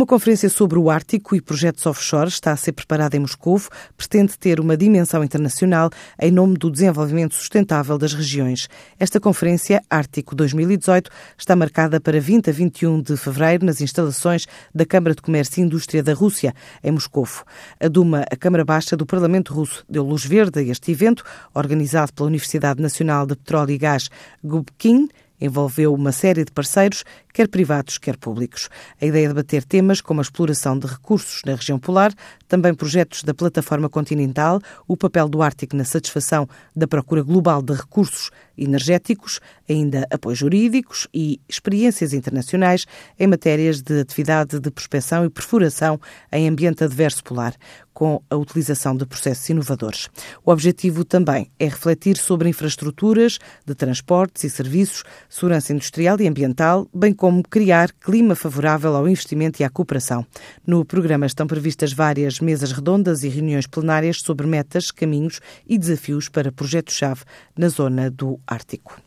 Uma conferência sobre o Ártico e projetos offshore está a ser preparada em Moscou. Pretende ter uma dimensão internacional em nome do desenvolvimento sustentável das regiões. Esta conferência, Ártico 2018, está marcada para 20 a 21 de fevereiro nas instalações da Câmara de Comércio e Indústria da Rússia, em Moscou. A Duma, a Câmara Baixa do Parlamento Russo, deu luz verde a este evento, organizado pela Universidade Nacional de Petróleo e Gás Gubkin, envolveu uma série de parceiros, quer privados, quer públicos. A ideia é debater temas como a exploração de recursos na região polar, também projetos da plataforma continental, o papel do Ártico na satisfação da procura global de recursos energéticos, ainda apoios jurídicos e experiências internacionais em matérias de atividade de prospecção e perfuração em ambiente adverso polar, com a utilização de processos inovadores. O objetivo também é refletir sobre infraestruturas de transportes e serviços, segurança industrial e ambiental, bem como criar clima favorável ao investimento e à cooperação. No programa estão previstas várias mesas redondas e reuniões plenárias sobre metas, caminhos e desafios para projetos-chave na zona do Ártico.